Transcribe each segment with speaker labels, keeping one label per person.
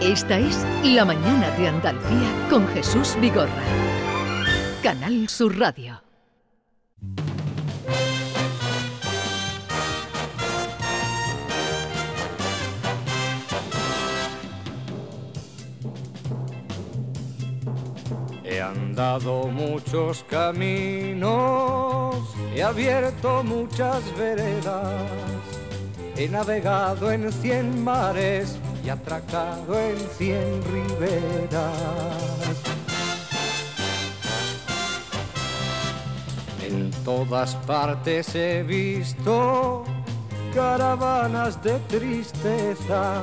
Speaker 1: Esta es La Mañana de Andalucía con Jesús Vigorra. Canal Sur Radio.
Speaker 2: He andado muchos caminos, he abierto muchas veredas, he navegado en cien mares y atracado en cien riberas. En todas partes he visto caravanas de tristeza,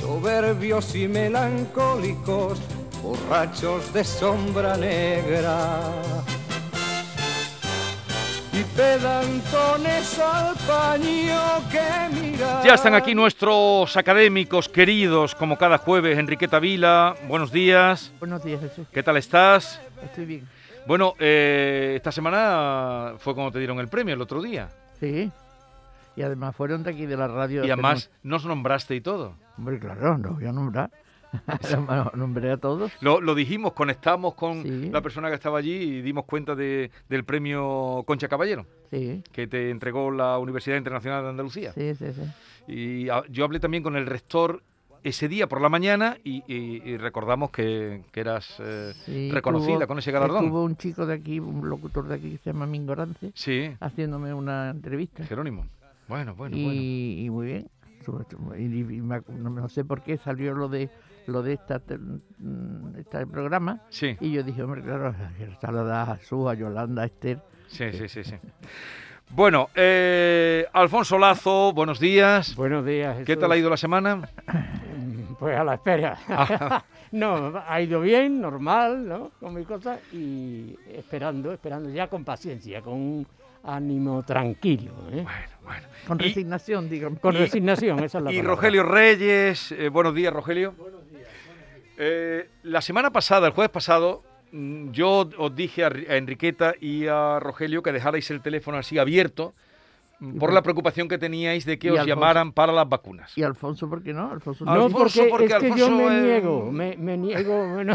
Speaker 2: soberbios y melancólicos, borrachos de sombra negra. Y pedantones al paño que mira.
Speaker 3: Ya están aquí nuestros académicos queridos, como cada jueves. Enriqueta Vila, buenos días.
Speaker 4: Buenos días, Jesús.
Speaker 3: ¿Qué tal estás?
Speaker 4: Estoy bien.
Speaker 3: Bueno, eh, esta semana fue cuando te dieron el premio, el otro día.
Speaker 4: Sí. Y además fueron de aquí de la radio.
Speaker 3: Y además nos nombraste y todo.
Speaker 4: Hombre, claro, no voy a nombrar. No, Nombré a todos.
Speaker 3: Lo, lo dijimos, conectamos con
Speaker 4: Sí.
Speaker 3: la persona que estaba allí y dimos cuenta de- del premio Concha Caballero,
Speaker 4: Sí,
Speaker 3: que te entregó la Universidad Internacional de Andalucía.
Speaker 4: sí, sí. sí.
Speaker 3: Y yo hablé también con el rector ese día por la mañana y, y- y recordamos que, que eras eh,
Speaker 4: Sí,
Speaker 3: reconocida con ese galardón.
Speaker 4: Estuvo un chico de aquí, un locutor de aquí que se llama Mingorance,
Speaker 3: Sí,
Speaker 4: haciéndome una entrevista.
Speaker 3: Jerónimo. Bueno, bueno,
Speaker 4: y,
Speaker 3: bueno.
Speaker 4: y muy bien. Estuvo- estuvo- Y, y me acu- no, no sé por qué salió lo de lo de esta, te- este programa.
Speaker 3: Sí,
Speaker 4: Y yo dije, hombre, claro, saludar a Jesús, a Yolanda, a Esther.
Speaker 3: sí, sí, sí. sí. Bueno, eh, Alfonso Lazo, buenos días.
Speaker 5: Buenos días.
Speaker 3: ¿Qué tal ha ido la semana?
Speaker 5: Pues a la espera.
Speaker 3: Ah.
Speaker 5: no, ha ido bien, normal, ¿no? Con mi cosa y esperando, esperando ya con paciencia, con un ánimo tranquilo, ¿eh?
Speaker 3: Bueno, bueno.
Speaker 4: Con
Speaker 3: Y-
Speaker 4: resignación, digamos.
Speaker 5: Con resignación, esa es la
Speaker 3: Y
Speaker 5: palabra.
Speaker 3: Rogelio Reyes, eh, buenos días, Rogelio. Buenos días. la semana pasada, el jueves pasado, mm, yo os dije a, Ri- a Enriqueta y a Rogelio que dejarais el teléfono así abierto por la preocupación que teníais de que os
Speaker 4: Alfonso.
Speaker 3: llamaran para las vacunas.
Speaker 4: ¿Y Alfonso por qué no? Alfonso
Speaker 5: No,
Speaker 3: Alfonso,
Speaker 5: porque,
Speaker 3: porque
Speaker 5: es que yo
Speaker 3: Alfonso,
Speaker 5: me
Speaker 3: eh,
Speaker 5: niego, me, me niego, no,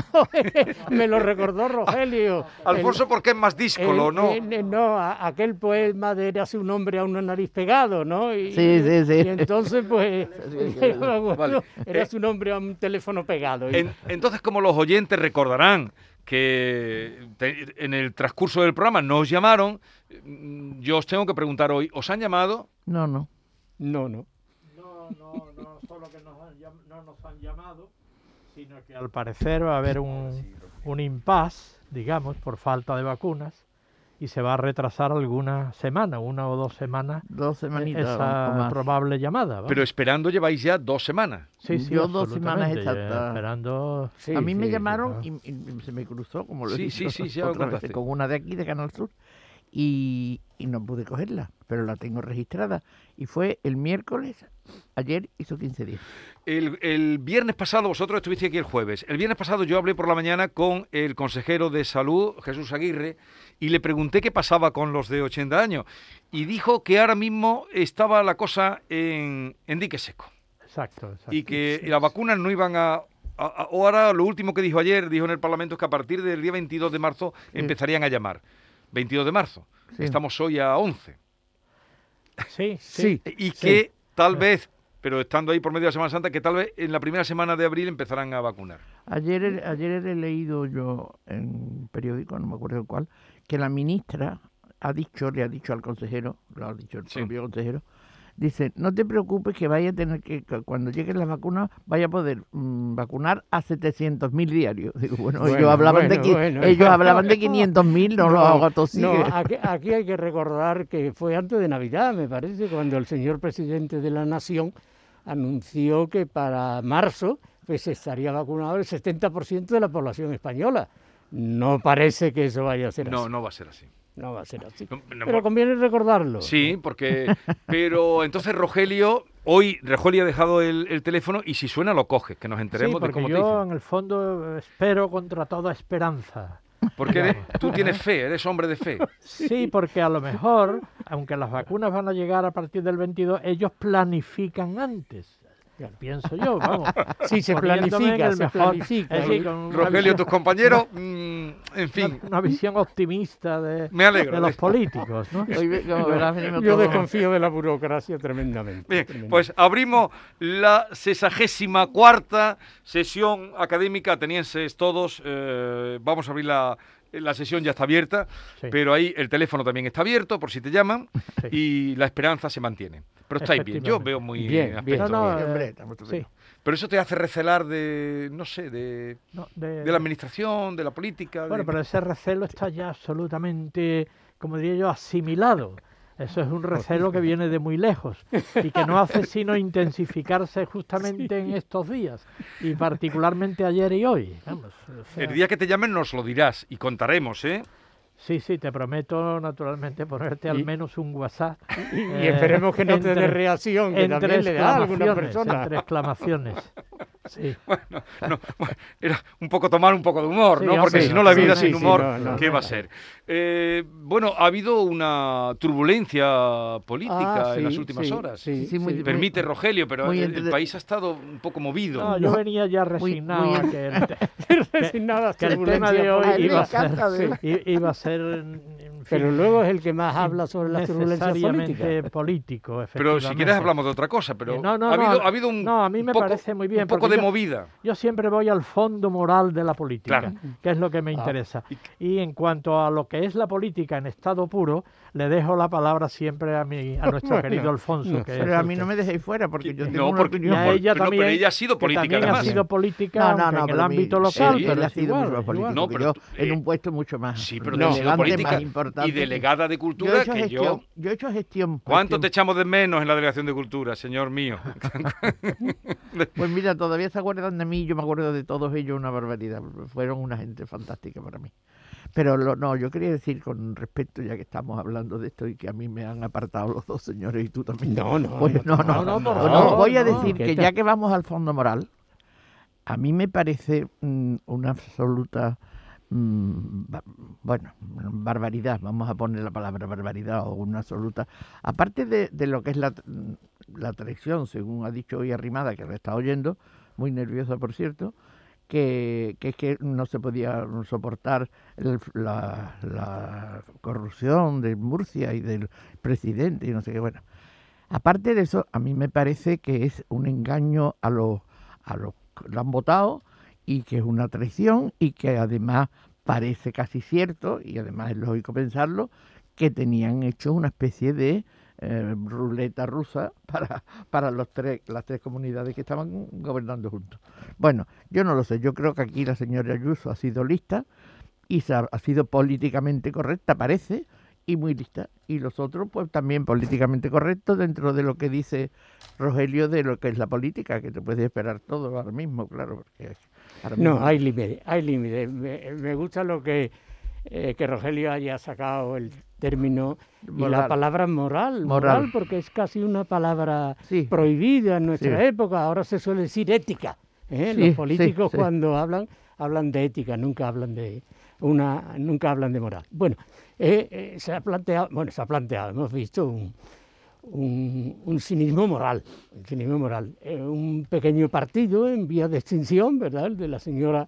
Speaker 5: me lo recordó Rogelio.
Speaker 3: Alfonso,
Speaker 5: El-
Speaker 3: porque es más díscolo,
Speaker 5: el-
Speaker 3: ¿no?
Speaker 5: el- no, a- aquel poema de Érase un hombre a una nariz pegado, ¿no? Y,
Speaker 4: Sí, sí, sí.
Speaker 5: Y entonces, pues, bueno,
Speaker 3: Vale.
Speaker 5: eras un hombre a un teléfono pegado. y-
Speaker 3: En- entonces, como los oyentes recordarán que te- en el transcurso del programa nos llamaron, mm, yo os tengo que preguntar hoy, ¿os han llamado?
Speaker 4: No, no.
Speaker 5: No, no.
Speaker 6: No, no, no solo que nos han no nos han llamado, sino que al parecer va a haber un, un impasse, digamos, por falta de vacunas, y se va a retrasar alguna semana, una o dos semanas,
Speaker 4: Dos semanitas o
Speaker 6: esa probable llamada.
Speaker 3: Pero esperando lleváis ya dos semanas.
Speaker 6: sí, sí,
Speaker 4: yo dos semanas exactas.
Speaker 6: Esperando.
Speaker 5: Sí,
Speaker 4: a mí me llamaron
Speaker 6: sí,
Speaker 4: y, y se me cruzó, como lo he
Speaker 3: Sí,
Speaker 4: dicho
Speaker 3: sí, sí, ya
Speaker 4: veces,
Speaker 3: contaste.
Speaker 4: con una de aquí, de Canal Sur, y, y no pude cogerla, pero la tengo registrada. Y fue el miércoles, ayer hizo 15 días.
Speaker 3: El, el viernes pasado, vosotros estuvisteis aquí el jueves. El viernes pasado yo hablé por la mañana con el consejero de salud, Jesús Aguirre, y le pregunté qué pasaba con los de 80 años. Y dijo que ahora mismo estaba la cosa en, en dique seco.
Speaker 6: Exacto, exacto.
Speaker 3: Y que las vacunas no iban a- Ahora lo último que dijo ayer, dijo en el Parlamento, es que a partir del día 22 de marzo empezarían a llamar. 22 de marzo.
Speaker 4: Sí.
Speaker 3: Estamos hoy a 11.
Speaker 6: Sí, sí.
Speaker 3: Y que tal vez, pero estando ahí por medio de la Semana Santa, que tal vez en la primera semana de abril empezarán a vacunar.
Speaker 4: Ayer, he- ayer he leído yo en un periódico, no me acuerdo cuál, que la ministra ha dicho, le ha dicho al consejero, lo ha dicho el
Speaker 3: Sí.
Speaker 4: propio consejero, dice, no te preocupes que vaya a tener que, que cuando lleguen las vacunas, vaya a poder mm, vacunar a 700.000 diarios. Digo, bueno, ellos
Speaker 5: Bueno,
Speaker 4: hablaban de
Speaker 5: bueno,
Speaker 4: ellos hablaban de 500.000, no, lo hago a todos
Speaker 5: no, aquí, aquí hay que recordar que fue antes de Navidad, me parece, cuando el señor presidente de la Nación anunció que para marzo pues estaría vacunado el 70% de la población española. No parece que eso vaya a ser
Speaker 3: No,
Speaker 5: así.
Speaker 3: no va a ser así.
Speaker 5: No va a ser así.
Speaker 3: No, no,
Speaker 5: Pero conviene recordarlo.
Speaker 3: Sí, porque. Pero entonces Rogelio, hoy Rogelio ha dejado el, el teléfono y si suena lo coge, que nos
Speaker 6: Sí,
Speaker 3: enteremos de cómo te
Speaker 6: yo en el fondo espero contra toda esperanza.
Speaker 3: Porque eres- tú tienes fe, eres hombre de fe.
Speaker 6: Sí, porque a lo mejor, aunque las vacunas van a llegar a partir del 22, ellos planifican antes. Pienso yo, vamos.
Speaker 5: Sí, se planifica,
Speaker 6: el
Speaker 5: se
Speaker 6: mejor-
Speaker 5: planifica.
Speaker 6: es decir,
Speaker 5: Y-
Speaker 6: con una
Speaker 3: Rogelio,
Speaker 6: visión-
Speaker 3: tus compañeros, mm, en fin,
Speaker 6: una, una visión optimista de,
Speaker 3: me alegro.
Speaker 6: de los políticos, ¿no?
Speaker 4: Hoy ve- como verás, venimos
Speaker 5: Yo desconfío de la burocracia tremendamente.
Speaker 3: Bien,
Speaker 5: tremendamente.
Speaker 3: pues abrimos la sesagésima cuarta sesión académica, atenienses todos. eh, vamos a abrir la, la sesión, ya está abierta,
Speaker 6: Sí.
Speaker 3: pero ahí el teléfono también está abierto por si te llaman
Speaker 6: Sí.
Speaker 3: y la esperanza se mantiene. Pero estáis bien, yo veo muy
Speaker 5: Bien,
Speaker 3: aspecto
Speaker 6: bien. No, no,
Speaker 3: bien.
Speaker 6: eh,
Speaker 4: Hombre, estamos
Speaker 6: Sí,
Speaker 4: estupendos.
Speaker 3: Pero eso te hace recelar de, no sé, de,
Speaker 6: no, de-
Speaker 3: de la administración, de la política.
Speaker 6: Bueno,
Speaker 3: de-
Speaker 6: pero ese recelo está ya absolutamente, como diría yo, asimilado. Eso es un recelo que viene de muy lejos y que no hace sino intensificarse justamente en estos días y particularmente ayer y hoy. Vamos, o sea,
Speaker 3: El día que te llamen nos lo dirás y contaremos, ¿eh?
Speaker 6: Sí, sí, te prometo naturalmente ponerte al menos un WhatsApp.
Speaker 5: Y, y esperemos que no te dé
Speaker 6: entre-
Speaker 5: reacción, que
Speaker 6: entre
Speaker 5: también le da a alguna persona.
Speaker 6: Entre exclamaciones. Sí.
Speaker 3: Bueno, no, bueno, era un poco tomar un poco de humor,
Speaker 6: Sí,
Speaker 3: ¿no? Porque si no la vida
Speaker 6: sí,
Speaker 3: sin
Speaker 6: sí,
Speaker 3: humor,
Speaker 5: no, no,
Speaker 3: ¿qué
Speaker 5: no,
Speaker 3: va a ser? Eh, bueno, ha habido una turbulencia política
Speaker 5: Ah,
Speaker 3: en las
Speaker 5: sí,
Speaker 3: última
Speaker 5: sí,
Speaker 3: horas.
Speaker 5: sí,
Speaker 4: Sí, muy-
Speaker 5: sí.
Speaker 3: Permite Rogelio, pero
Speaker 4: muy
Speaker 3: el, el país ha estado un poco movido.
Speaker 6: No, yo venía ya resignado
Speaker 4: muy
Speaker 6: a que el,
Speaker 5: Resignadas
Speaker 6: que el tema de hoy iba a ser,
Speaker 4: ¿verdad?
Speaker 6: i- iba a ser en fin,
Speaker 5: Pero luego es el que más habla sobre las turbulencias políticas.
Speaker 6: político,
Speaker 3: Pero si quieres hablamos de otra cosa, pero
Speaker 6: no, no,
Speaker 3: ha,
Speaker 6: no,
Speaker 3: habido, ha habido un,
Speaker 6: no, a mí me
Speaker 3: poco,
Speaker 6: parece muy bien,
Speaker 3: un poco de
Speaker 6: yo-
Speaker 3: movida.
Speaker 6: Yo siempre voy al fondo moral de la política,
Speaker 3: Claro.
Speaker 6: que es lo que
Speaker 5: Ah.
Speaker 6: me interesa. Y en cuanto a lo que es la política en estado puro, le dejo la palabra siempre a mi, a nuestro
Speaker 5: Bueno,
Speaker 6: querido Alfonso.
Speaker 5: no
Speaker 6: que
Speaker 4: Pero a mí no me dejéis fuera porque yo
Speaker 3: No,
Speaker 4: tengo una
Speaker 3: porque-
Speaker 6: y
Speaker 4: opinión.
Speaker 3: por-
Speaker 6: ella
Speaker 3: pero-
Speaker 6: también,
Speaker 3: pero ella ha sido política,
Speaker 6: también
Speaker 3: además.
Speaker 6: ha sido política
Speaker 4: No, no, no,
Speaker 6: en el
Speaker 4: mi-
Speaker 6: ámbito local.
Speaker 3: Sí,
Speaker 6: pero
Speaker 4: ha sido
Speaker 6: igual,
Speaker 4: mucho más
Speaker 6: igual.
Speaker 3: No, pero
Speaker 4: yo,
Speaker 3: tú-
Speaker 4: en
Speaker 3: eh,
Speaker 4: un puesto mucho más
Speaker 3: Sí, pero
Speaker 4: relevante,
Speaker 3: política
Speaker 4: más importante.
Speaker 3: y delegada de
Speaker 4: Yo he
Speaker 3: cultura
Speaker 4: hecho
Speaker 3: que
Speaker 4: gestión,
Speaker 3: yo...
Speaker 4: yo he hecho gestión.
Speaker 3: ¿Cuánto
Speaker 4: gestión.
Speaker 3: te echamos de menos en la delegación de cultura, señor mío?
Speaker 4: Pues mira, todavía se acuerdan de mí, yo me acuerdo de todos ellos una barbaridad. Fueron una gente fantástica para mí. Pero lo- no, yo quería decir con respecto, ya que estamos hablando de esto y que a mí me han apartado los dos señores y tú también.
Speaker 5: No, no,
Speaker 4: Pues no, no,
Speaker 6: no,
Speaker 4: voy a decir que ya que vamos al fondo moral, a mí me parece mm, una absoluta, mm, bueno, barbaridad, vamos a poner la palabra barbaridad o una absoluta, aparte de, de lo que es la, la traición, según ha dicho hoy Arrimada, que la está oyendo, muy nerviosa por cierto, que, que que no se podía soportar la corrupción de Murcia y del presidente y no sé qué, bueno. Aparte de eso, a mí me parece que es un engaño a los a los que lo han votado y que es una traición y que además parece casi cierto y además es lógico pensarlo que tenían hecho una especie de eh, ruleta rusa para, para los tres, las tres comunidades que estaban gobernando juntos. Bueno, yo no lo sé, yo creo que aquí la señora Ayuso ha sido lista y ha, ha sido políticamente correcta, parece, y muy lista. Y los otros, pues también políticamente correctos dentro de lo que dice Rogelio de lo que es la política, que te puedes esperar todo ahora mismo, claro. Porque ahora
Speaker 5: No, hay límite, hay límite. Me, me gusta lo que, eh, que Rogelio haya sacado el término y la palabra moral,
Speaker 4: Moral.
Speaker 5: moral, porque es casi una palabra
Speaker 4: Sí.
Speaker 5: prohibida en nuestra
Speaker 4: Sí.
Speaker 5: época. Ahora se suele decir ética. ¿eh?
Speaker 4: Sí,
Speaker 5: Los políticos cuando hablan hablan de ética, nunca hablan de una, nunca hablan de moral. Bueno, eh, eh, se ha planteado, bueno, se ha planteado, hemos visto un, un, un cinismo moral, un cinismo moral. Eh, un pequeño partido en vía de extinción, ¿verdad? El de la señora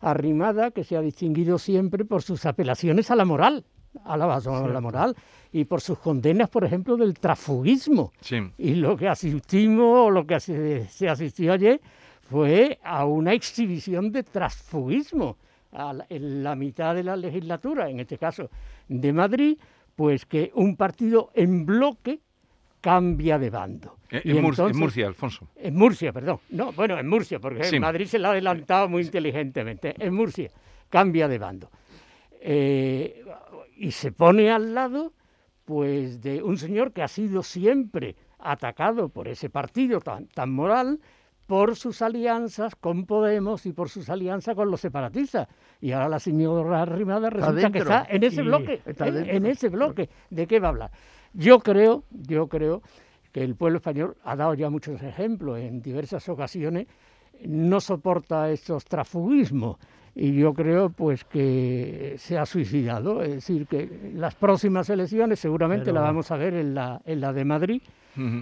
Speaker 5: Arrimada, que se ha distinguido siempre por sus apelaciones a la moral, a la, a la moral, y por sus condenas, por ejemplo, del transfugismo.
Speaker 3: Sí.
Speaker 5: Y lo que asistimos, o lo que se asistió ayer, fue a una exhibición de transfugismo a la- en la mitad de la legislatura, en este caso de Madrid, pues que un partido en bloque cambia de bando.
Speaker 3: En,
Speaker 5: Y
Speaker 3: en Murcia, Alfonso.
Speaker 5: en Murcia, perdón. No, bueno, en Murcia, porque
Speaker 3: Sí.
Speaker 5: en Madrid se la ha adelantado muy inteligentemente. En Murcia cambia de bando. Eh, y se pone al lado, pues, de un señor que ha sido siempre atacado por ese partido tan, tan moral, por sus alianzas con Podemos y por sus alianzas con los separatistas. Y ahora la señora Arrimada resulta que
Speaker 4: dentro.
Speaker 5: está en ese bloque,
Speaker 4: está dentro.
Speaker 5: en ese bloque. ¿De qué va a hablar? Yo creo, yo creo que el pueblo español ha dado ya muchos ejemplos en diversas ocasiones, no soporta esos transfugismos y yo creo pues que se ha suicidado, es decir, que las próximas elecciones seguramente
Speaker 6: Pero-
Speaker 5: la vamos a ver en la, en la de Madrid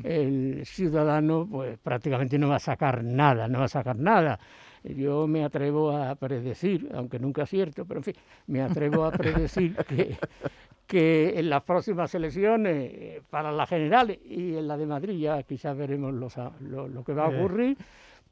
Speaker 5: el ciudadano pues prácticamente no va a sacar nada, no va a sacar nada. Yo me atrevo a predecir, aunque nunca es cierto, pero en fin, me atrevo a predecir que, que en las próximas elecciones, eh, para la general y en la de Madrid, ya quizás veremos lo, lo, que va a eh.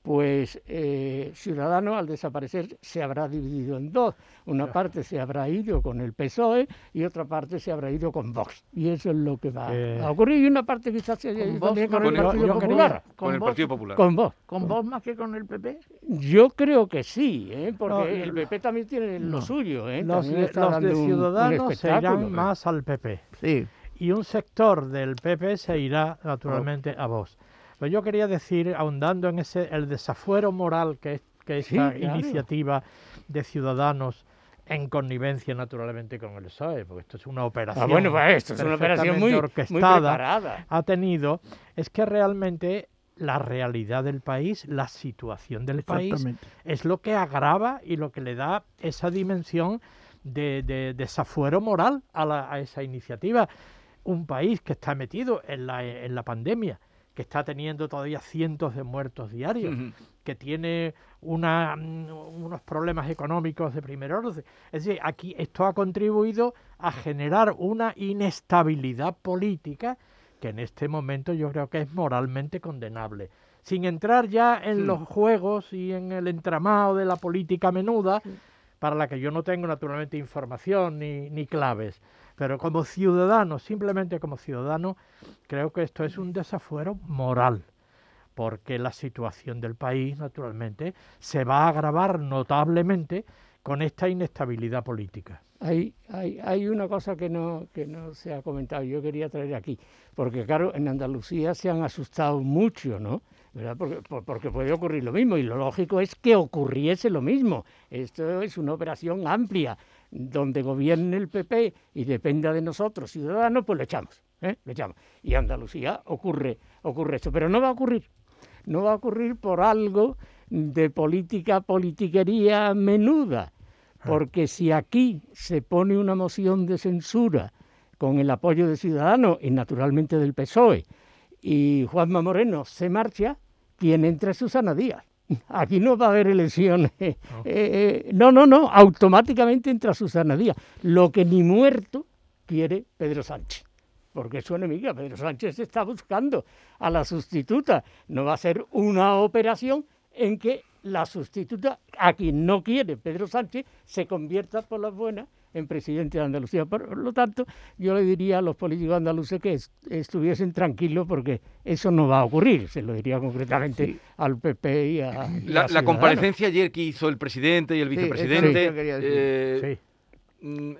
Speaker 5: Pues eh, Ciudadanos al desaparecer se habrá dividido en dos. Una parte se habrá ido con el PSOE y otra parte se habrá ido con Vox. Y eso es lo que va
Speaker 3: eh.
Speaker 5: a ocurrir. Y una parte quizás se haya ido con, el, Partido Popular.
Speaker 3: Con, el Partido Popular.
Speaker 5: Con Vox.
Speaker 4: ¿Con Vox más que con el PP?
Speaker 5: Yo creo que sí, ¿eh? porque el PP también tiene lo suyo. ¿eh?
Speaker 6: Los, de, Ciudadanos se irán más al PP.
Speaker 4: Sí.
Speaker 6: Y un sector del PP se irá naturalmente a Vox. Pero yo quería decir, ahondando en ese el desafuero moral que, es, que esta iniciativa de ciudadanos en connivencia naturalmente con el PSOE, porque esto es una operación.
Speaker 5: Ah, bueno, pues esto es una operación muy, orquestada,
Speaker 6: ha tenido, es que realmente la realidad del país, la situación del país, es lo que agrava y lo que le da esa dimensión de, desafuero moral a, a, esa iniciativa. Un país que está metido en la, en la pandemia, que está teniendo todavía cientos de muertos diarios, que tiene una, mm, unos problemas económicos de primer orden. Es decir, aquí esto ha contribuido a generar una inestabilidad política que en este momento yo creo que es moralmente condenable. Sin entrar ya en los juegos y en el entramado de la política menuda, para la que yo no tengo naturalmente información ni, ni claves. Pero como ciudadano, simplemente como ciudadano, creo que esto es un desafuero moral, porque la situación del país, naturalmente, se va a agravar notablemente con esta inestabilidad política.
Speaker 5: Hay, hay, hay, una cosa que no, se ha comentado, yo quería traer aquí, porque claro, en Andalucía se han asustado mucho, ¿no? ¿verdad? Porque, porque, puede ocurrir lo mismo y lo lógico es que ocurriese lo mismo. Esto es una operación amplia. Donde gobierne el PP y dependa de nosotros, ciudadanos, pues le echamos, ¿eh? le echamos. Y Andalucía ocurre, ocurre esto, pero no va a ocurrir. No va a ocurrir por algo de política, politiquería menuda. Porque si aquí se pone una moción de censura con el apoyo de Ciudadanos y naturalmente del PSOE, y Juanma Moreno se marcha, quien entra es Susana Díaz. Aquí no va a haber elecciones. Eh, eh, no, no, no, automáticamente entra Susana Díaz. Lo que ni muerto quiere Pedro Sánchez. Porque es su enemiga. Pedro Sánchez está buscando a la sustituta. No va a ser una operación en que la sustituta, a quien no quiere Pedro Sánchez, se convierta por las buenas en presidente de Andalucía. Por lo tanto, yo le diría a los políticos andaluces que estuviesen tranquilos porque eso no va a ocurrir. Se lo diría concretamente al PP y a...
Speaker 3: la, comparecencia ayer que hizo el presidente y el vicepresidente... Eh,
Speaker 4: mm,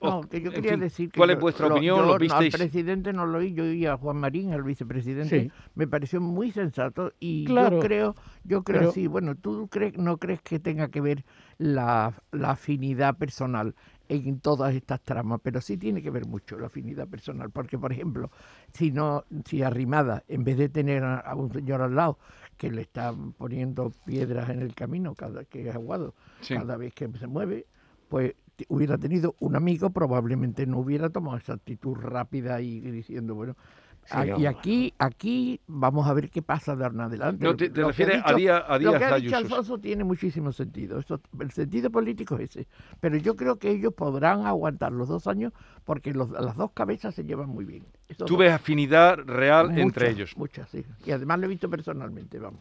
Speaker 4: no, que yo quería decir
Speaker 3: ¿Cuál es vuestra opinión? ¿Lo
Speaker 4: al presidente no lo oí, yo oí a Juan Marín, el vicepresidente, me pareció muy sensato y yo creo, yo creo sí, bueno, tú crees, no crees que tenga que ver la, la afinidad personal en todas estas tramas, pero sí tiene que ver mucho la afinidad personal, porque por ejemplo, si no, si arrimada, en vez de tener a, un señor al lado que le está poniendo piedras en el camino cada que es aguado, cada vez que se mueve, pues hubiera tenido un amigo, probablemente no hubiera tomado esa actitud rápida y diciendo, bueno, Ah, y aquí, aquí vamos a ver qué pasa de ahora en adelante.
Speaker 3: No, te, refieres a día a
Speaker 4: Lo que ha dicho Alfonso tiene muchísimo sentido. el sentido político es ese. Pero yo creo que ellos podrán aguantar los dos años porque las dos cabezas se llevan muy bien.
Speaker 3: ¿Tú ves afinidad real entre ellos?
Speaker 4: Muchas, sí. Y además lo he visto personalmente, vamos.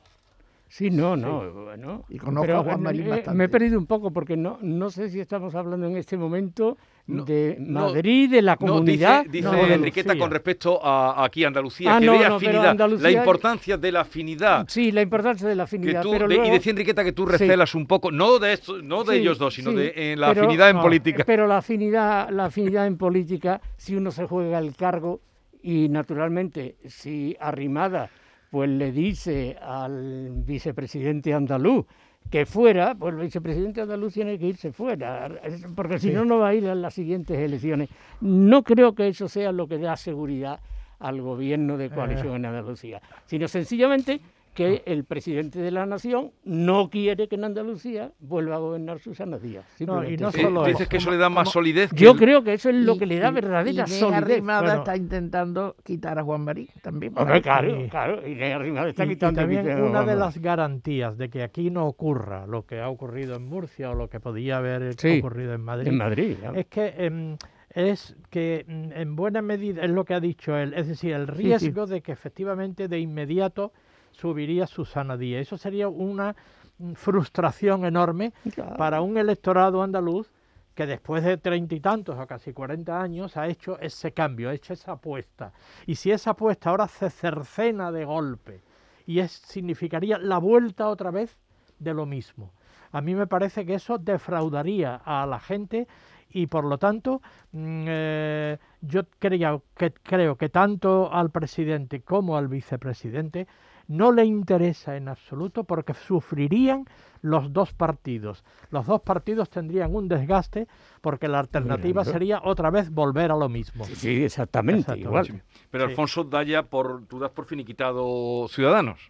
Speaker 5: Sí, no, no, bueno.
Speaker 4: Y conozco a Juan Marín
Speaker 5: bastante. Me he perdido un poco porque no, no sé si estamos hablando en este momento de Madrid, de la comunidad.
Speaker 3: dice, dice Enriqueta con respecto a aquí Andalucía, ah, que ve afinidad, la importancia de la afinidad.
Speaker 5: Sí, la importancia de la afinidad.
Speaker 3: Y decía Enriqueta que tú recelas un poco, no de esto, no de ellos dos, sino de en la afinidad en política.
Speaker 5: Pero la afinidad, la afinidad en política, si uno se juega el cargo y naturalmente si arrimada pues le dice al vicepresidente andaluz que fuera, pues el vicepresidente andaluz tiene que irse fuera, porque si no, no va a ir a las siguientes elecciones. No creo que eso sea lo que da seguridad al gobierno de coalición en Andalucía, sino sencillamente que el presidente de la nación no quiere que en Andalucía vuelva a gobernar Susana Díaz.
Speaker 6: No
Speaker 5: eso.
Speaker 3: Eh,
Speaker 6: solo
Speaker 3: dices
Speaker 6: eso.
Speaker 3: que eso le da más solidez. que
Speaker 5: Yo
Speaker 3: el-
Speaker 5: creo que eso es lo
Speaker 4: Y-
Speaker 5: que le da
Speaker 4: y-
Speaker 5: verdadera
Speaker 4: Inés
Speaker 5: solidez.
Speaker 4: Arrimada
Speaker 6: Bueno.
Speaker 4: está intentando quitar a Juan Marín también.
Speaker 5: Hombre, claro, claro, y Arrimada está
Speaker 6: Y- y
Speaker 5: quitando
Speaker 6: también una de las garantías de que aquí no ocurra lo que ha ocurrido en Murcia o lo que podía haber
Speaker 5: Sí,
Speaker 6: ocurrido en Madrid,
Speaker 5: en Madrid.
Speaker 6: es que em, es que mm, en buena medida es lo que ha dicho él, es decir, el riesgo de que efectivamente de inmediato subiría Susana Díaz. Eso sería una mm, frustración enorme
Speaker 5: Claro.
Speaker 6: para un electorado andaluz que después de treinta y tantos o casi cuarenta años ha hecho ese cambio, ha hecho esa apuesta. Y si esa apuesta ahora se cercena de golpe y es, significaría la vuelta otra vez de lo mismo. A mí me parece que eso defraudaría a la gente y por lo tanto mm, eh, yo creo que, creo que tanto al presidente como al vicepresidente no le interesa en absoluto porque sufrirían los dos partidos. Los dos partidos tendrían un desgaste porque la alternativa sería otra vez volver a lo mismo.
Speaker 5: Sí, exactamente,
Speaker 6: Exacto,
Speaker 5: igual.
Speaker 3: Pero
Speaker 6: Sí.
Speaker 3: Alfonso da ya por, tú das por finiquitado Ciudadanos.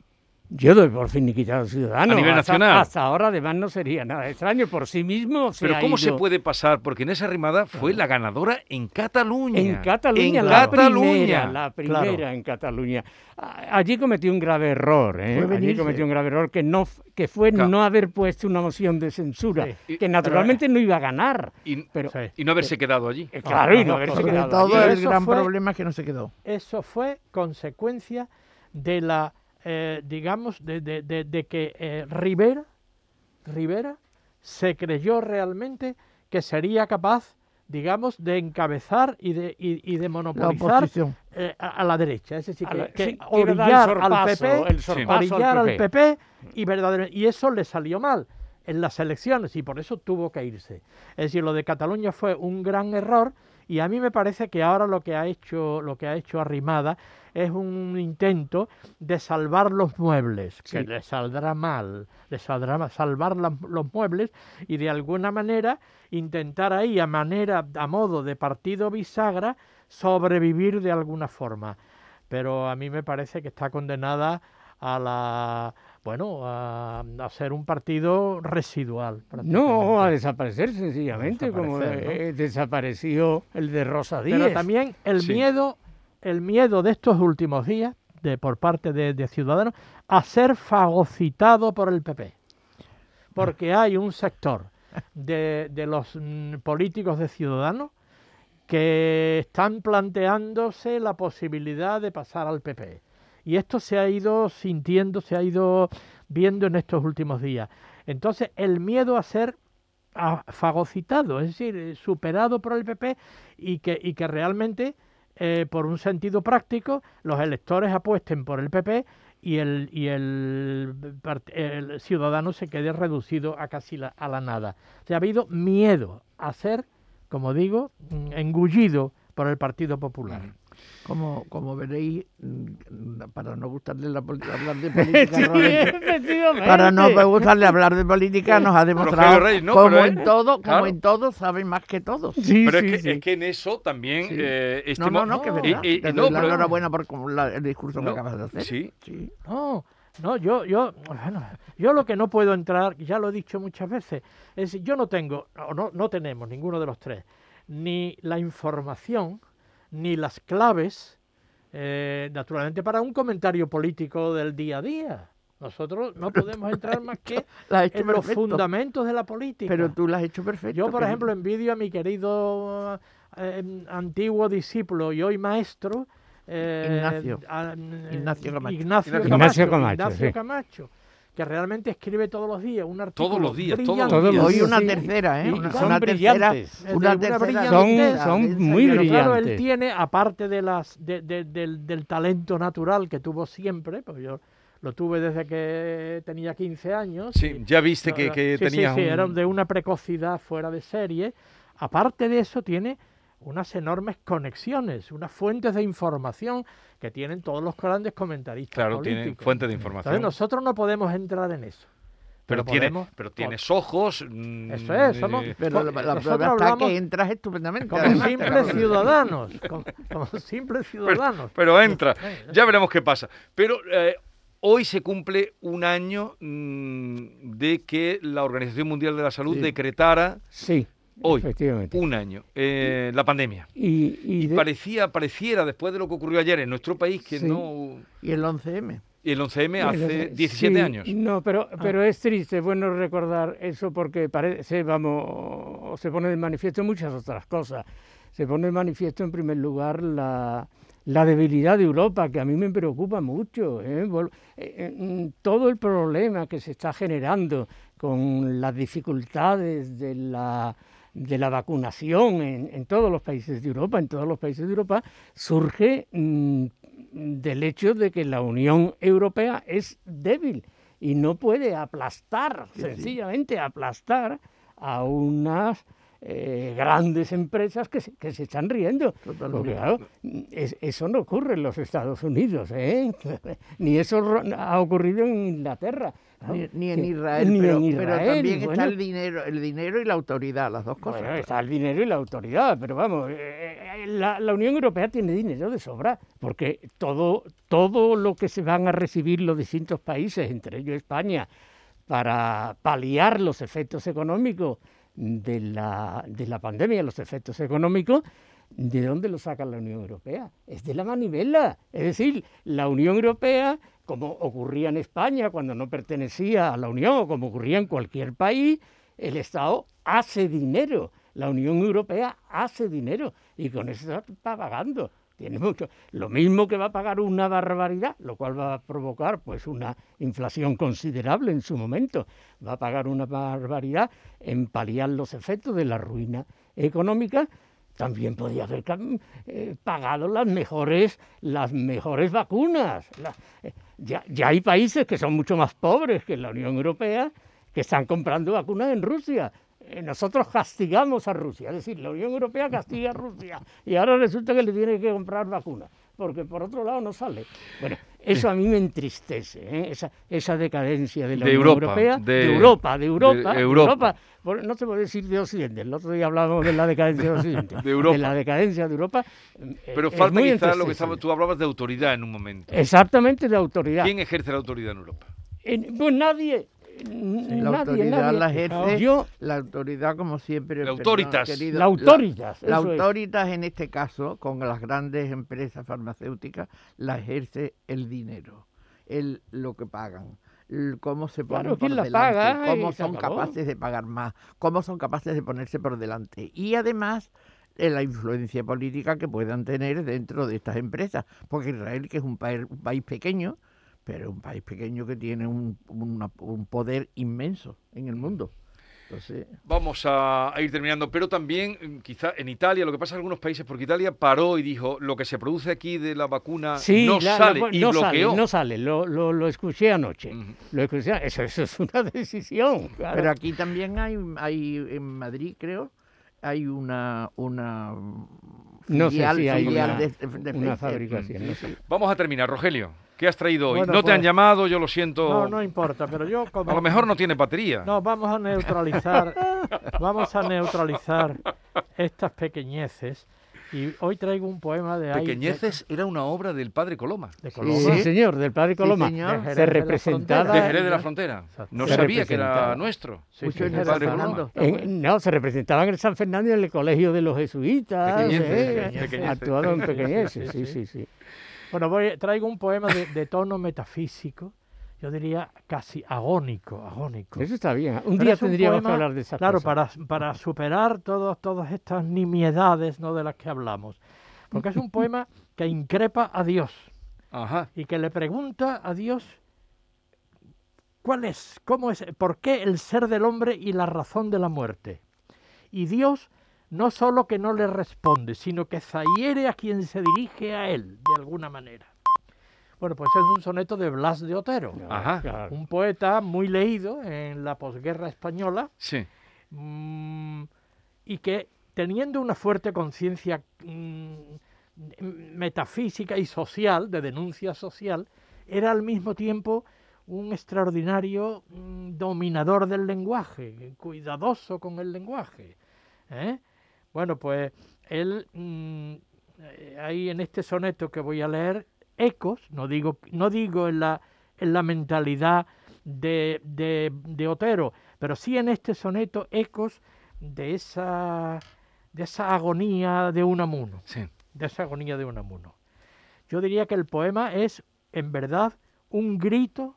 Speaker 5: Yo doy por finiquitado ciudadano.
Speaker 3: A nivel nacional.
Speaker 5: Hasta ahora, además, no sería nada extraño. Por sí mismo se
Speaker 3: Pero
Speaker 5: ha
Speaker 3: ¿cómo se puede pasar? Porque en esa rimada fue la ganadora en Cataluña.
Speaker 5: En Cataluña,
Speaker 3: En
Speaker 5: la
Speaker 3: Cataluña.
Speaker 5: primera, la primera en Cataluña. Allí cometió un grave error, ¿eh? Allí cometió un grave error que no que fue
Speaker 3: Claro.
Speaker 5: no haber puesto una moción de censura,
Speaker 6: Sí.
Speaker 5: que naturalmente no iba a ganar.
Speaker 3: Y,
Speaker 5: Pero
Speaker 6: Sí.
Speaker 3: y no haberse quedado allí.
Speaker 5: eh, claro, y no haberse quedado
Speaker 4: todo
Speaker 5: allí.
Speaker 4: el gran
Speaker 6: fue-
Speaker 4: problema es que no se quedó.
Speaker 6: eso fue consecuencia de la, eh, digamos, de, de- de- de que eh, Rivera, Rivera se creyó realmente que sería capaz, digamos, de encabezar y de, y, y de
Speaker 4: La
Speaker 6: monopolizar
Speaker 4: oposición.
Speaker 6: eh, a, a la derecha. Es decir, que,
Speaker 5: la- sí,
Speaker 6: orillar al PP,
Speaker 5: al
Speaker 6: orillar al
Speaker 5: PP.
Speaker 6: PP y verdaderamente, y eso le salió mal en las elecciones y por eso tuvo que irse. Es decir, lo de Cataluña fue un gran error y a mí me parece que ahora lo que ha hecho lo que ha hecho Arrimada es un intento de salvar los muebles, que le saldrá mal, le saldrá mal salvar los muebles y de alguna manera intentar ahí a manera a modo de partido bisagra sobrevivir de alguna forma. Pero a mí me parece que está condenada a la bueno a, a ser un partido residual.
Speaker 5: No, a desaparecer sencillamente, como
Speaker 6: desaparecer, ¿no?
Speaker 5: eh, desapareció el de Rosa Díez.
Speaker 6: Pero también el
Speaker 3: Sí.
Speaker 6: miedo, el miedo de estos últimos días, de por parte de, de Ciudadanos, a ser fagocitado por el PP. Porque hay un sector de, de los mm, políticos de Ciudadanos que están planteándose la posibilidad de pasar al PP. Y esto se ha ido sintiendo, se ha ido viendo en estos últimos días. Entonces, el miedo a ser fagocitado, es decir, eh, superado por el PP y que, y que realmente, eh, por un sentido práctico, los electores apuesten por el PP y el, y el, el ciudadano se quede reducido a casi la, a la nada. O sea, ha habido miedo a ser, como digo, engullido por el Partido Popular.
Speaker 4: Como, como veréis, mm, para no gustarle la hablar de política,
Speaker 5: efectivamente.
Speaker 4: para no gustarle hablar de política, nos ha demostrado
Speaker 3: no,
Speaker 4: como en todo, como
Speaker 3: claro.
Speaker 4: en todo, sabe más que todos.
Speaker 5: Sí,
Speaker 3: Pero
Speaker 5: sí,
Speaker 3: es, que,
Speaker 5: sí.
Speaker 3: es que en eso también...
Speaker 4: Sí.
Speaker 3: eh, este
Speaker 4: No, no, no, que es verdad.
Speaker 3: no,
Speaker 4: doy la
Speaker 3: pero-
Speaker 4: enhorabuena por la- el discurso
Speaker 3: No,
Speaker 4: que acabas de hacer.
Speaker 3: sí.
Speaker 4: sí.
Speaker 6: No, no, yo, yo, bueno, yo lo que no puedo entrar, ya lo he dicho muchas veces, es decir, yo no tengo, o no, no tenemos ninguno de los tres, ni la información, ni las claves, eh, naturalmente, para un comentario político del día a día. Nosotros no podemos entrar más que en los fundamentos de la política.
Speaker 4: Pero tú la has hecho perfecto.
Speaker 6: Yo, por ejemplo, envidio a mi querido eh, antiguo discípulo y hoy maestro, eh,
Speaker 4: Ignacio.
Speaker 6: a-
Speaker 4: Ignacio Camacho.
Speaker 6: Ignacio
Speaker 3: Ignacio
Speaker 6: Camacho,
Speaker 5: Camacho,
Speaker 6: Ignacio
Speaker 5: sí.
Speaker 6: Camacho, que realmente escribe todos los días un artículo
Speaker 3: Todos los días, todos los
Speaker 6: brillante.
Speaker 3: días.
Speaker 4: Hoy una tercera, ¿eh?
Speaker 5: Y
Speaker 4: Una,
Speaker 5: son
Speaker 4: una tercera,
Speaker 5: brillantes.
Speaker 6: De
Speaker 4: una
Speaker 6: una
Speaker 4: tercera.
Speaker 5: Son- son muy
Speaker 6: Pero claro, él
Speaker 5: brillante.
Speaker 6: tiene, aparte de las, de- de- del, del talento natural que tuvo siempre, pues yo lo tuve desde que tenía 15 años.
Speaker 3: Sí,
Speaker 6: y-
Speaker 3: ya viste
Speaker 6: no,
Speaker 3: que, que
Speaker 6: sí, sí,
Speaker 3: tenías
Speaker 6: sí,
Speaker 3: un-
Speaker 6: era de una precocidad fuera de serie. Aparte de eso, tiene unas enormes conexiones, unas fuentes de información que tienen todos los grandes comentaristas
Speaker 3: Claro, tiene
Speaker 6: políticos.
Speaker 3: fuente de
Speaker 6: Entonces
Speaker 3: información.
Speaker 6: nosotros no podemos entrar en eso.
Speaker 3: pero, tiene,
Speaker 6: podemos-
Speaker 3: pero tienes ojos.
Speaker 6: Eso es, somos-
Speaker 3: eh,
Speaker 4: Pero la, la prueba está que entras estupendamente.
Speaker 6: como
Speaker 4: además,
Speaker 6: simples ciudadanos, como, como simples ciudadanos.
Speaker 3: pero entra. Ya veremos qué pasa. Pero eh, hoy se cumple un año mm, de que la Organización Mundial de la Salud
Speaker 5: Sí.
Speaker 3: decretara
Speaker 5: Sí,
Speaker 3: hoy,
Speaker 5: efectivamente.
Speaker 3: un año, eh, la pandemia.
Speaker 5: Y, y
Speaker 3: Y
Speaker 5: de-
Speaker 3: parecía, pareciera, después de lo que ocurrió ayer en nuestro país, que
Speaker 5: Sí.
Speaker 3: no...
Speaker 4: Y el 11M.
Speaker 3: Y el 11M hace
Speaker 5: Bueno,
Speaker 3: 17
Speaker 5: sí,
Speaker 3: años.
Speaker 5: No, pero, pero es triste, es bueno recordar eso porque parece, vamos, se pone de manifiesto muchas otras cosas. Se pone de manifiesto en primer lugar la, la debilidad de Europa, que a mí me preocupa mucho. ¿eh? Eh, eh, todo el problema que se está generando con las dificultades de la de la vacunación en, en todos los países de Europa, en todos los países de Europa, surge mm, del hecho de que la Unión Europea es débil y no puede aplastar, sencillamente aplastar a unas eh, grandes empresas que se, que se están riendo.
Speaker 4: Totalmente.
Speaker 5: Porque claro, es- eso no ocurre en los Estados Unidos, ¿eh? ni eso ha ocurrido en Inglaterra.
Speaker 4: Ni, ni en Israel,
Speaker 5: ni
Speaker 4: pero,
Speaker 5: en
Speaker 4: pero
Speaker 5: Israel,
Speaker 4: también está el dinero, el dinero y la autoridad, las dos cosas.
Speaker 5: Bueno, está el dinero y la autoridad, pero vamos, eh, eh, la, la Unión Europea tiene dinero de sobra, porque todo, todo lo que se van a recibir los distintos países, entre ellos España, para paliar los efectos económicos de la, de la pandemia, los efectos económicos, ¿de dónde lo saca la Unión Europea? Es de la manivela. Es decir, la Unión Europea, como ocurría en España cuando no pertenecía a la Unión, o como ocurría en cualquier país, el Estado hace dinero. La Unión Europea hace dinero y con eso está pagando. Tiene mucho. Lo mismo que va a pagar una barbaridad, lo cual va a provocar pues una inflación considerable en su momento. Va a pagar una barbaridad en paliar los efectos de la ruina económica. También podía haber eh, pagado las mejores, las mejores vacunas. Eh, ya, ya hay países que son mucho más pobres que la Unión Europea que están comprando vacunas en Rusia. Eh, Nosotros castigamos a Rusia, es decir, la Unión Europea castiga a Rusia y ahora resulta que le tiene que comprar vacunas, porque por otro lado no sale. Bueno, eso a mí me entristece, ¿eh? esa, esa decadencia de la
Speaker 3: De
Speaker 5: Unión
Speaker 3: Europa,
Speaker 5: Europea,
Speaker 3: de-
Speaker 5: de, Europa, de Europa,
Speaker 3: de
Speaker 5: de
Speaker 3: Europa.
Speaker 5: Bueno, no se puede decir de Occidente, el otro día hablábamos de la decadencia de Occidente,
Speaker 3: De Europa.
Speaker 5: la decadencia de Europa. eh,
Speaker 3: Pero
Speaker 5: es
Speaker 3: falta lo que estaba, tú hablabas de autoridad en un momento.
Speaker 5: Exactamente de autoridad.
Speaker 3: ¿Quién ejerce la autoridad en Europa?
Speaker 5: En- pues nadie.
Speaker 4: La
Speaker 5: nadie,
Speaker 4: autoridad
Speaker 5: nadie.
Speaker 4: la ejerce,
Speaker 5: Yo,
Speaker 4: la autoridad como siempre.
Speaker 3: La
Speaker 4: perdón,
Speaker 3: autoritas.
Speaker 4: querido,
Speaker 5: la autoritas.
Speaker 4: La
Speaker 5: eso es.
Speaker 4: autoritas en este caso, con las grandes empresas farmacéuticas, la ejerce el dinero, el, lo que pagan, el cómo se ponen
Speaker 5: Claro,
Speaker 4: por
Speaker 5: ¿quién la
Speaker 4: delante,
Speaker 5: paga?
Speaker 4: cómo son capaces de pagar más, cómo son capaces de ponerse por delante. Y además eh, la influencia política que puedan tener dentro de estas empresas, porque Israel, que es un país, un país pequeño, pero un país pequeño que tiene un, una- un poder inmenso en el mundo. Entonces,
Speaker 3: Vamos a, a ir terminando, pero también mm, quizá en Italia, lo que pasa en algunos países, porque Italia paró y dijo, lo que se produce aquí de la vacuna
Speaker 5: Sí,
Speaker 3: no
Speaker 5: la-
Speaker 3: sale
Speaker 5: la-
Speaker 3: y
Speaker 5: no
Speaker 3: bloqueó.
Speaker 5: sale, no sale, lo, lo, lo escuché anoche.
Speaker 3: Ujú.
Speaker 5: Lo escuché, eso, eso es una decisión. claro.
Speaker 4: Pero aquí también hay, hay en Madrid, creo, hay una, una
Speaker 5: No sé si hay
Speaker 4: filial
Speaker 5: una-
Speaker 4: de, de
Speaker 5: una
Speaker 4: Pfizer.
Speaker 5: fabricación. no sé.
Speaker 3: Vamos a terminar, Rogelio. ¿Qué has traído hoy?
Speaker 6: Bueno,
Speaker 3: no te han
Speaker 6: pues-
Speaker 3: llamado, yo lo siento.
Speaker 6: No, no importa, pero yo como...
Speaker 3: a lo mejor no tiene batería.
Speaker 6: No, vamos a neutralizar, vamos a neutralizar estas pequeñeces. Y hoy traigo un poema de ahí-
Speaker 3: Pequeñeces era una obra del padre Coloma,
Speaker 6: de,
Speaker 4: Sí.
Speaker 6: Coloma.
Speaker 5: Sí, señor, del padre
Speaker 4: Sí,
Speaker 5: Coloma.
Speaker 4: señor.
Speaker 6: De Jerez
Speaker 5: Se
Speaker 6: de la
Speaker 5: representaba.
Speaker 3: de
Speaker 6: Frontera.
Speaker 3: Jerez de la. Frontera. No
Speaker 5: Se
Speaker 3: sabía que era
Speaker 5: representaba.
Speaker 3: nuestro.
Speaker 6: Sí,
Speaker 4: Mucho
Speaker 6: sí,
Speaker 4: en
Speaker 6: el
Speaker 4: el
Speaker 3: padre
Speaker 4: Fernando.
Speaker 3: Coloma.
Speaker 5: En- no, se representaban en San Fernando en el colegio de los jesuitas.
Speaker 3: Pequeñeces,
Speaker 5: ¿eh?
Speaker 3: pequeñeces.
Speaker 5: Actuado en
Speaker 6: Sí,
Speaker 5: pequeñeces,
Speaker 6: sí,
Speaker 5: sí, sí, sí.
Speaker 6: Bueno, voy, traigo un poema de, de tono metafísico, yo diría casi agónico, agónico.
Speaker 5: Eso está bien. Un
Speaker 6: Pero
Speaker 5: día
Speaker 6: un
Speaker 5: tendríamos que hablar de esas
Speaker 6: Claro,
Speaker 5: cosas.
Speaker 6: para, para superar todos, todas estas nimiedades ¿no? de las que hablamos. Porque es un poema que increpa a Dios
Speaker 3: Ajá.
Speaker 6: y que le pregunta a Dios cuál es, cómo es, por qué el ser del hombre y la razón de la muerte. Y Dios no solo que no le responde, sino que zahiere a quien se dirige a él, de alguna manera. Bueno, pues es un soneto de Blas de Otero,
Speaker 3: Ajá.
Speaker 6: Un poeta muy leído en la posguerra española,
Speaker 3: Sí.
Speaker 6: mm, y que teniendo una fuerte conciencia mm, metafísica y social, de denuncia social, era al mismo tiempo un extraordinario mm, dominador del lenguaje, cuidadoso con el lenguaje. ¿eh? Bueno, pues él, mm, eh, ahí en este soneto que voy a leer, ecos, no digo, no digo en la en la mentalidad de, de, de Otero, pero sí en este soneto ecos de esa, de esa agonía de Unamuno,
Speaker 3: Sí.
Speaker 6: de esa agonía de Unamuno. Yo diría que el poema es, en verdad, un grito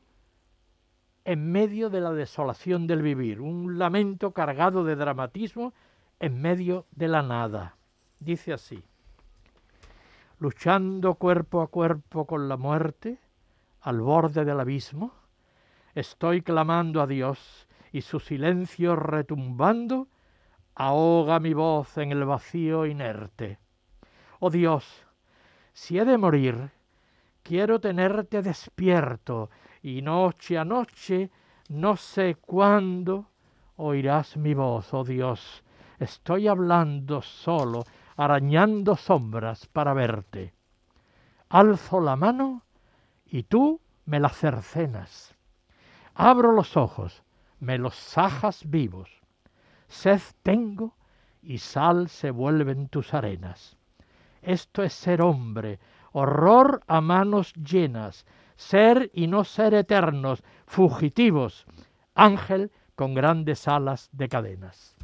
Speaker 6: en medio de la desolación del vivir, un lamento cargado de dramatismo en medio de la nada. Dice así, luchando cuerpo a cuerpo con la muerte, al borde del abismo, estoy clamando a Dios y su silencio retumbando ahoga mi voz en el vacío inerte. Oh Dios, si he de morir, quiero tenerte despierto y noche a noche, no sé cuándo, oirás mi voz, oh Dios. Estoy hablando solo, arañando sombras para verte. Alzo la mano y tú me la cercenas. Abro los ojos, me los sajas vivos. Sed tengo y sal se vuelven tus arenas. Esto es ser hombre, horror a manos llenas, ser y no ser eternos, fugitivos, ángel con grandes alas de cadenas.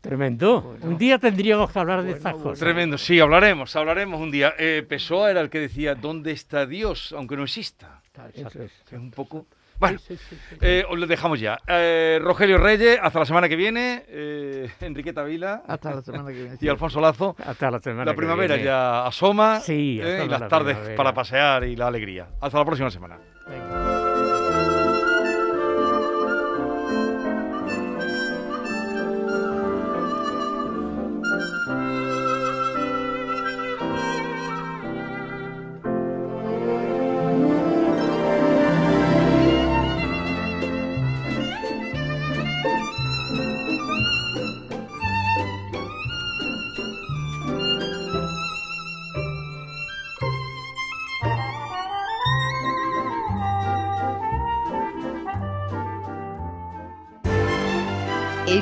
Speaker 5: Tremendo. Un día tendríamos que hablar de estas cosas.
Speaker 3: Tremendo, sí, hablaremos, hablaremos un día. Eh, Pessoa era el que decía, ¿dónde está Dios? Aunque no exista.
Speaker 5: Eso es.
Speaker 3: Es un poco... Bueno,
Speaker 6: Sí, sí, sí, sí.
Speaker 3: eh, os lo dejamos ya. Eh, Rogelio Reyes, hasta la semana que viene. Eh, Enriqueta Vila
Speaker 4: Hasta la semana que viene.
Speaker 3: y Alfonso Lazo.
Speaker 5: Hasta la semana
Speaker 3: La
Speaker 5: que
Speaker 3: primavera
Speaker 5: viene.
Speaker 3: ya asoma.
Speaker 5: Sí,
Speaker 3: eh, y las
Speaker 5: la
Speaker 3: tardes
Speaker 5: primavera.
Speaker 3: para pasear y la alegría. Hasta la próxima semana.
Speaker 6: Venga.